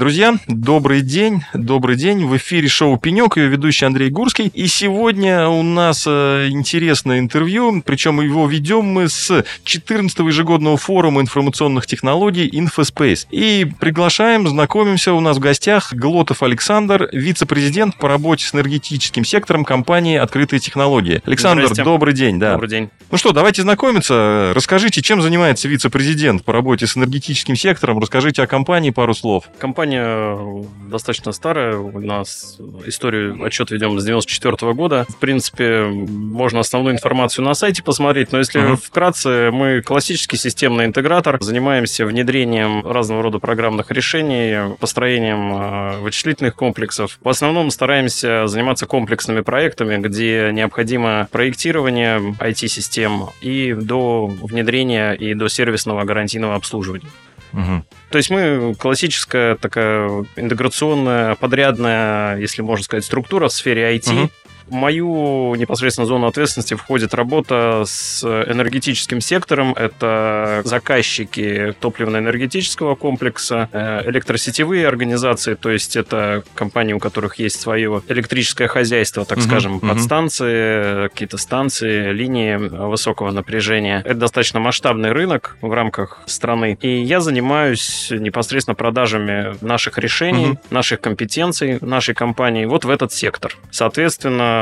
Друзья, добрый день, добрый день. В эфире шоу «Пенек», ее ведущий Андрей Гурский. И сегодня у нас э, интересное интервью, причем его ведем мы с 14-го ежегодного форума информационных технологий «Инфосpace». И приглашаем, знакомимся, у нас в гостях Глотов Александр, вице-президент по работе с энергетическим сектором компании «Открытые технологии». Александр, Здрасте. добрый день. Да. Добрый день. Ну что, давайте знакомиться. Расскажите, чем занимается вице-президент по работе с энергетическим сектором. Расскажите о компании пару слов. Компания достаточно старая. У нас историю отчет ведем с 94 года. В принципе, можно основную информацию на сайте посмотреть, но если Мгм. вкратце, мы классический системный интегратор. Занимаемся внедрением разного рода программных решений, построением э, вычислительных комплексов. В основном стараемся заниматься комплексными проектами, где необходимо проектирование IT-систем и до внедрения и до сервисного гарантийного обслуживания. Мгм. То есть мы классическая такая интеграционная, подрядная, если можно сказать, структура в сфере IT. Мгм. В мою непосредственно зону ответственности входит работа с энергетическим сектором. Это заказчики топливно-энергетического комплекса, э, электросетевые организации, то есть это компании, у которых есть свое электрическое хозяйство, так Мгм, скажем, мгм. подстанции, какие-то станции, линии высокого напряжения. Это достаточно масштабный рынок в рамках страны. И я занимаюсь непосредственно продажами наших решений, Мгм. наших компетенций нашей компании вот в этот сектор. Соответственно,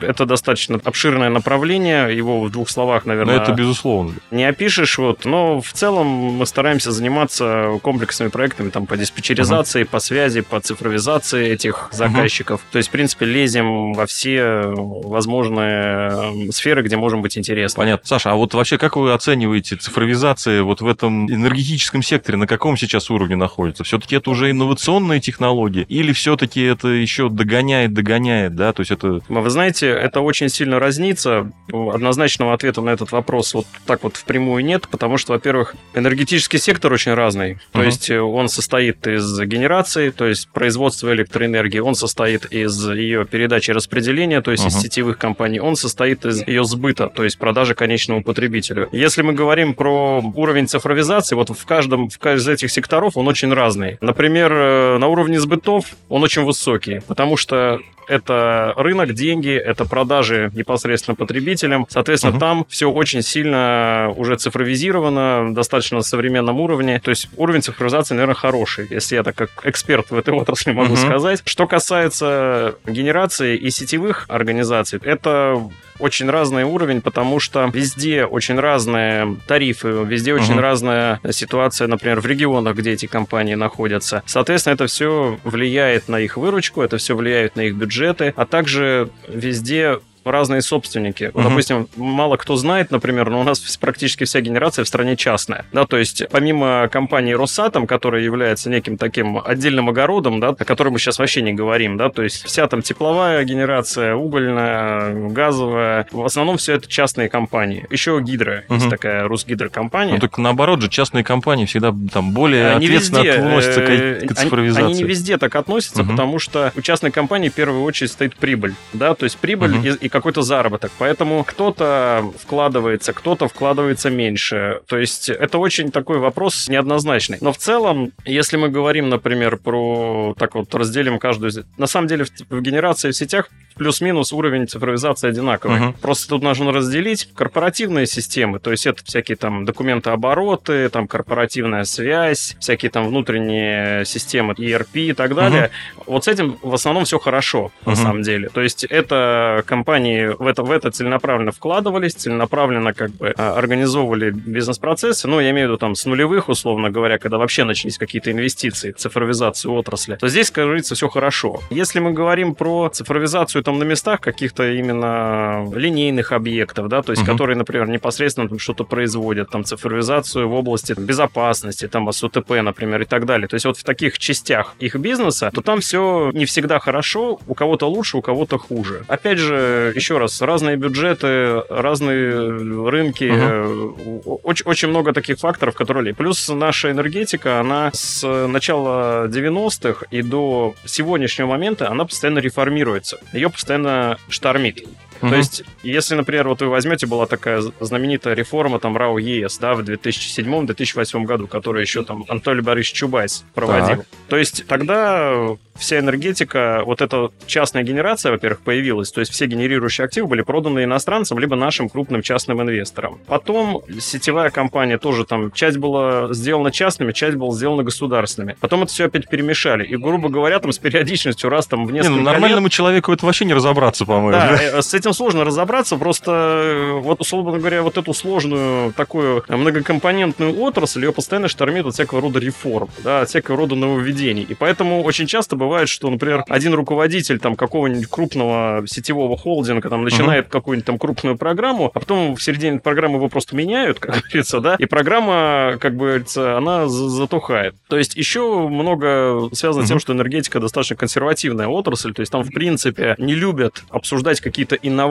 это достаточно обширное направление. Его в двух словах, наверное, это безусловно. не опишешь. Вот. Но в целом мы стараемся заниматься комплексными проектами там, по диспетчеризации, по связи, по цифровизации этих заказчиков. То есть, в принципе, лезем во все возможные э, сферы, где можем быть интересны. Понятно. Саша, а вот вообще как вы оцениваете цифровизация вот в этом энергетическом секторе? На каком сейчас уровне находится? Все-таки это уже инновационные технологии? Или все-таки это еще догоняет, догоняет, да? То есть это... Вы знаете, это очень сильно разнится. Однозначного ответа на этот вопрос вот так вот впрямую нет, потому что, во-первых, энергетический сектор очень разный. То Мгм. есть э, он состоит из генерации, то есть производства электроэнергии, он состоит из ее передачи и распределения, то есть из Мгм. сетевых компаний, он состоит из ее сбыта, то есть продажи конечному потребителю. Если мы говорим про уровень цифровизации, вот в каждом в каждом из этих секторов он очень разный. Например, э, на уровне сбытов он очень высокий, потому что это рынок, деньги, это продажи непосредственно потребителям. Соответственно, Мгм. там все очень сильно уже цифровизировано, достаточно на современном уровне. То есть уровень цифровизации, наверное, хороший, если я так как эксперт в этой отрасли могу Мгм. сказать. Что касается генерации и сетевых организаций, это очень разный уровень, потому что везде очень разные тарифы, везде очень Мгм. разная ситуация, например, в регионах, где эти компании находятся. Соответственно, это все влияет на их выручку, это все влияет на их бюджеты, а также везде разные собственники. Вот, Мгм. Допустим, мало кто знает, например, но у нас практически вся генерация в стране частная. Да, то есть помимо компании Росатом, которая является неким таким отдельным огородом, да, о котором мы сейчас вообще не говорим, да, то есть вся там тепловая генерация, угольная, газовая, в основном все это частные компании. Еще Гидро, есть Мгм. такая Русгидро-компания. Ну, так наоборот же, частные компании всегда там более Они ответственно везде, относятся к, э, к они- цифровизации. Они, не везде так относятся, Мгм. потому что у частной компании в первую очередь стоит прибыль, да, то есть прибыль Мгм. и, и какой-то заработок. Поэтому кто-то вкладывается, кто-то вкладывается меньше. То есть это очень такой вопрос неоднозначный. Но в целом, если мы говорим, например, про так вот разделим каждую. На самом деле в, в генерации в сетях плюс-минус уровень цифровизации одинаковый. Мгм. Просто тут нужно разделить корпоративные системы, то есть это всякие там документообороты, там корпоративная связь, всякие там внутренние системы ERP и так далее. Вот с этим в основном все хорошо, на Мгм. самом деле. То есть это компании в это, в это целенаправленно вкладывались, целенаправленно как бы а, организовывали бизнес-процессы, ну, я имею в виду там с нулевых, условно говоря, когда вообще начались какие-то инвестиции цифровизацию отрасли, то здесь, говорится, все хорошо. Если мы говорим про цифровизацию там на местах каких-то именно линейных объектов, да, то есть Мгм. которые, например, непосредственно там что-то производят, там цифровизацию в области там, безопасности, там СУТП, например, и так далее. То есть вот в таких частях их бизнеса, то там все не всегда хорошо, у кого-то лучше, у кого-то хуже. Опять же, еще раз, разные бюджеты, разные рынки, Мгм. э, очень, очень много таких факторов, которые... Плюс наша энергетика, она с начала 90-х и до сегодняшнего момента, она постоянно реформируется. Ее постоянно штормит. Угу. То есть, если, например, вот вы возьмете, была такая знаменитая реформа там РАО ЕС, да, в 2007-2008 году, которую еще там Анатолий Борисович Чубайс проводил. Так. То есть, тогда вся энергетика, вот эта частная генерация, во-первых, появилась, то есть все генерирующие активы были проданы иностранцам, либо нашим крупным частным инвесторам. Потом сетевая компания тоже там, часть была сделана частными, часть была сделана государственными. Потом это все опять перемешали. И, грубо говоря, там с периодичностью раз там в несколько не, ну, нормальному лет... человеку это вообще не разобраться, по-моему. Да, э, с этим сложно разобраться, просто э, вот, условно говоря, вот эту сложную такую многокомпонентную отрасль, ее постоянно штормит от всякого рода реформ, да, от всякого рода нововведений. И поэтому очень часто бывает, что, например, один руководитель там какого-нибудь крупного сетевого холдинга там начинает uh-huh. какую-нибудь там крупную программу, а потом в середине программы его просто меняют, как говорится, да, и программа, как говорится, она затухает. То есть еще много связано uh-huh. с тем, что энергетика достаточно консервативная отрасль, то есть там, в принципе, не любят обсуждать какие-то инновации,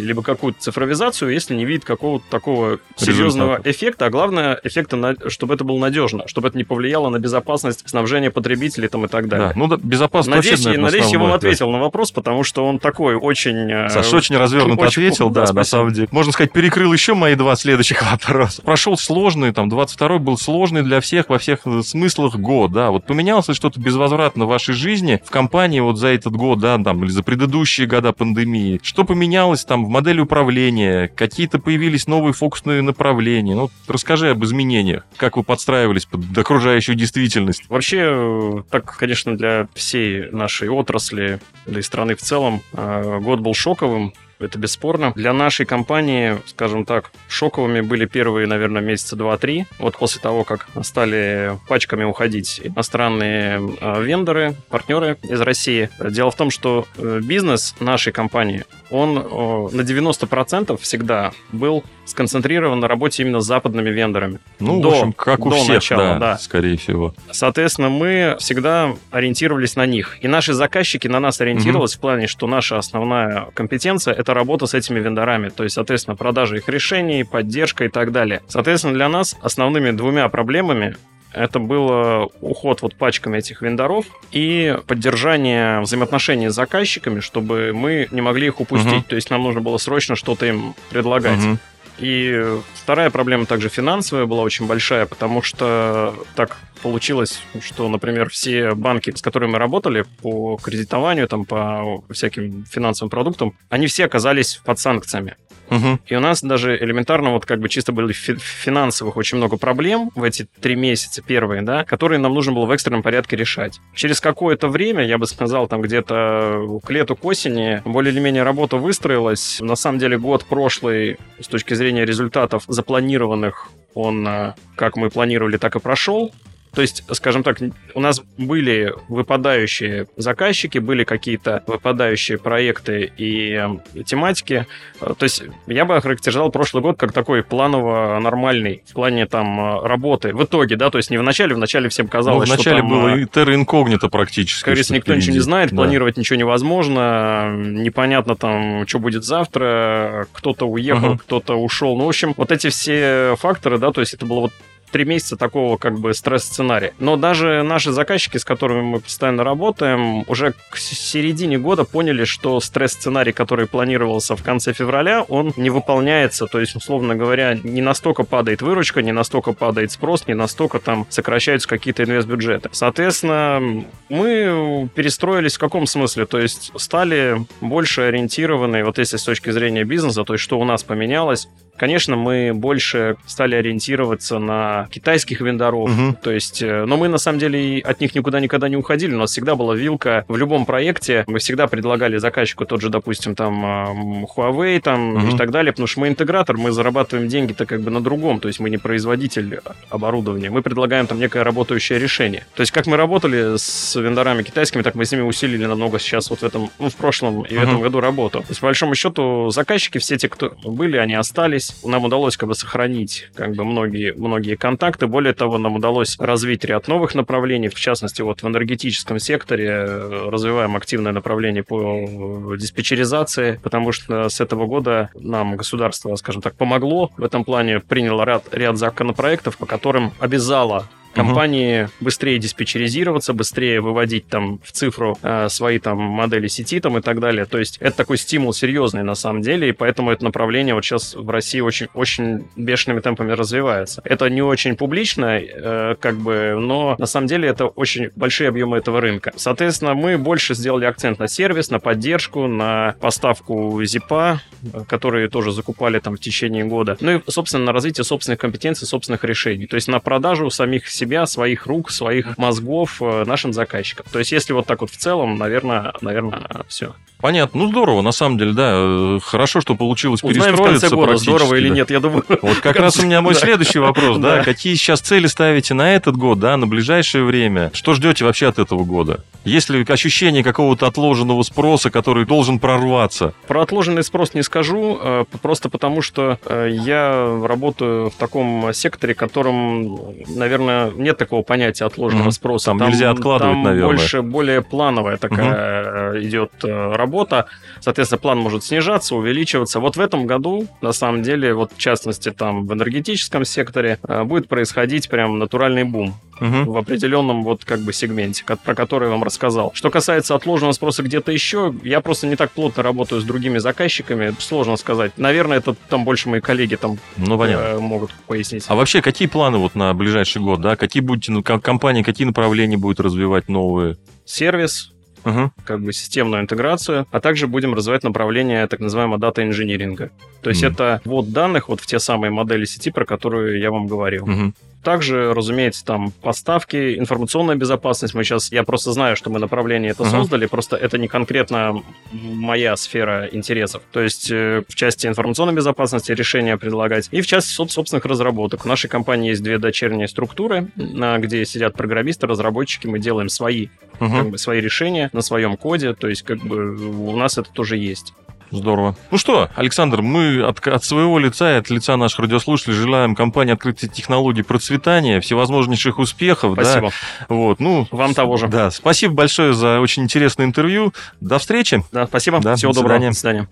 либо какую-то цифровизацию, если не видят какого-то такого серьезного Результат. эффекта, а главное, эффекта, чтобы это было надежно, чтобы это не повлияло на безопасность снабжения потребителей там и так далее. Да, ну да, безопасность Надеюсь, вообще, надеюсь я вам ответил на вопрос, потому что он такой очень... Э, Саша очень развернуто очень, ответил, да, да на самом деле. Можно сказать, перекрыл еще мои два следующих вопроса. Прошел сложный, там, 22-й был сложный для всех во всех смыслах год, да. Вот поменялось что-то безвозвратно в вашей жизни, в компании вот за этот год, да, там, или за предыдущие года пандемии? Что поменялось там в модели управления? Какие-то появились новые фокусные направления? Ну, расскажи об изменениях. Как вы подстраивались под окружающую действительность? Вообще, э, так, конечно, для всей нашей отрасли, да страны в целом, э, год был шоковым это бесспорно. Для нашей компании, скажем так, шоковыми были первые, наверное, месяца два-три. Вот после того, как стали пачками уходить иностранные э, вендоры, партнеры из России. Дело в том, что э, бизнес нашей компании, он на 90% всегда был сконцентрирован на работе именно с западными вендорами. Ну, до, в общем, как у всех, начала, да, да, скорее всего. Соответственно, мы всегда ориентировались на них. И наши заказчики на нас ориентировались угу. в плане, что наша основная компетенция — это работа с этими вендорами. То есть, соответственно, продажа их решений, поддержка и так далее. Соответственно, для нас основными двумя проблемами это был уход вот пачками этих вендоров и поддержание взаимоотношений с заказчиками, чтобы мы не могли их упустить. Uh-huh. То есть нам нужно было срочно что-то им предлагать. Uh-huh. И вторая проблема также финансовая была очень большая, потому что так получилось, что, например, все банки, с которыми мы работали по кредитованию, там, по всяким финансовым продуктам, они все оказались под санкциями. Угу. И у нас даже элементарно вот как бы чисто были финансовых очень много проблем в эти три месяца первые, да, которые нам нужно было в экстренном порядке решать. Через какое-то время, я бы сказал, там где-то к лету, к осени, более или менее работа выстроилась. На самом деле год прошлый с точки зрения результатов запланированных он, э, как мы планировали, так и прошел. То есть, скажем так, у нас были выпадающие заказчики, были какие-то выпадающие проекты и, и тематики. То есть я бы охарактеризовал прошлый год как такой планово-нормальный в плане там работы. В итоге, да, то есть не в начале, в начале всем казалось, ну, в начале что там, было и терра инкогнито практически. Как говорится, никто ничего не знает, да. планировать ничего невозможно, непонятно там, что будет завтра, кто-то уехал, uh-huh. кто-то ушел. Ну, в общем, вот эти все факторы, да, то есть это было вот три месяца такого как бы стресс-сценария. Но даже наши заказчики, с которыми мы постоянно работаем, уже к середине года поняли, что стресс-сценарий, который планировался в конце февраля, он не выполняется. То есть, условно говоря, не настолько падает выручка, не настолько падает спрос, не настолько там сокращаются какие-то инвестбюджеты. Соответственно, мы перестроились в каком смысле? То есть стали больше ориентированы, вот если с точки зрения бизнеса, то есть что у нас поменялось, Конечно, мы больше стали ориентироваться на китайских вендоров, угу. то есть, э, но мы на самом деле от них никуда никогда не уходили, у нас всегда была вилка в любом проекте, мы всегда предлагали заказчику тот же, допустим, там Huawei там угу. и так далее, потому что мы интегратор, мы зарабатываем деньги-то как бы на другом, то есть мы не производитель оборудования, мы предлагаем там некое работающее решение. То есть как мы работали с вендорами китайскими, так мы с ними усилили намного сейчас вот в этом, ну, в прошлом и угу. в этом году работу. То есть, по большому счету, заказчики все те, кто были, они остались, удалось, нам удалось как бы сохранить как бы многие, многие контакты. Более того, нам удалось развить ряд новых направлений, в частности, вот в энергетическом секторе э, развиваем активное направление по диспетчеризации, потому что с этого года нам государство, скажем так, помогло в этом плане, приняло ряд, ряд законопроектов, по которым обязало компании быстрее диспетчеризироваться, быстрее выводить там в цифру э, свои там модели сети там и так далее. То есть это такой стимул серьезный на самом деле, и поэтому это направление вот сейчас в России очень, очень бешеными темпами развивается. Это не очень публично, э, как бы, но на самом деле это очень большие объемы этого рынка. Соответственно, мы больше сделали акцент на сервис, на поддержку, на поставку зипа, которые тоже закупали там в течение года. Ну и, собственно, на развитие собственных компетенций, собственных решений. То есть на продажу самих себя, своих рук, своих мозгов э, нашим заказчикам. То есть если вот так вот в целом, наверное, наверное, все. Понятно. Ну, здорово, на самом деле, да. э, Хорошо, что получилось Узнаем в конце перестроиться года, здорово или да. нет, я думаю. Вот как раз у меня мой следующий вопрос, да. Какие сейчас цели ставите на этот год, да, на ближайшее время? Что ждете вообще от этого года? Есть ли ощущение какого-то отложенного спроса, который должен прорваться? Про отложенный спрос не скажу, э, просто потому что я работаю в таком секторе, котором, наверное, нет такого понятия отложенного Мгм. спроса. Там нельзя откладывать, там наверное. больше, более плановая такая э, идет э, работа. Соответственно, план может снижаться, увеличиваться. Вот в этом году, на самом деле, вот в частности, там в энергетическом секторе э, будет происходить прям натуральный бум Мгм. в определенном вот как бы сегменте, ко- про который я вам рассказал. Что касается отложенного спроса где-то еще, я просто не так плотно работаю с другими заказчиками, сложно сказать. Наверное, это там больше мои коллеги там Ну, понятно. э, могут пояснить. А вообще, какие планы вот на ближайший год, да? Какие будете, ну, как компания, какие направления будет развивать новые? Сервис, Мгм. как бы системную интеграцию, а также будем развивать направление так называемого дата-инжиниринга. То есть Мгм. это ввод данных вот в те самые модели сети, про которые я вам говорил. Мгм. Также, разумеется, там поставки, информационная безопасность. Мы сейчас, я просто знаю, что мы направление это Ага. создали, просто это не конкретно моя сфера интересов. То есть э, в части информационной безопасности решения предлагать и в части соб- собственных разработок. В нашей компании есть две дочерние структуры, где сидят программисты, разработчики, мы делаем свои, Мгм. как бы, свои решения на своем коде, то есть как бы у нас это тоже есть. Здорово. Ну что, Александр, мы от, от своего лица и от лица наших радиослушателей желаем компании открытия технологий процветания, всевозможнейших успехов. да. Спасибо. Вот, ну, Вам того же. Да, спасибо большое за очень интересное интервью. До встречи. Да, спасибо. Да, Всего до доброго. свидания. До свидания.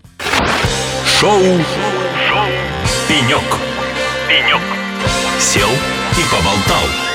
Шоу. Шоу. Пенек. Пенек. Сел и поболтал.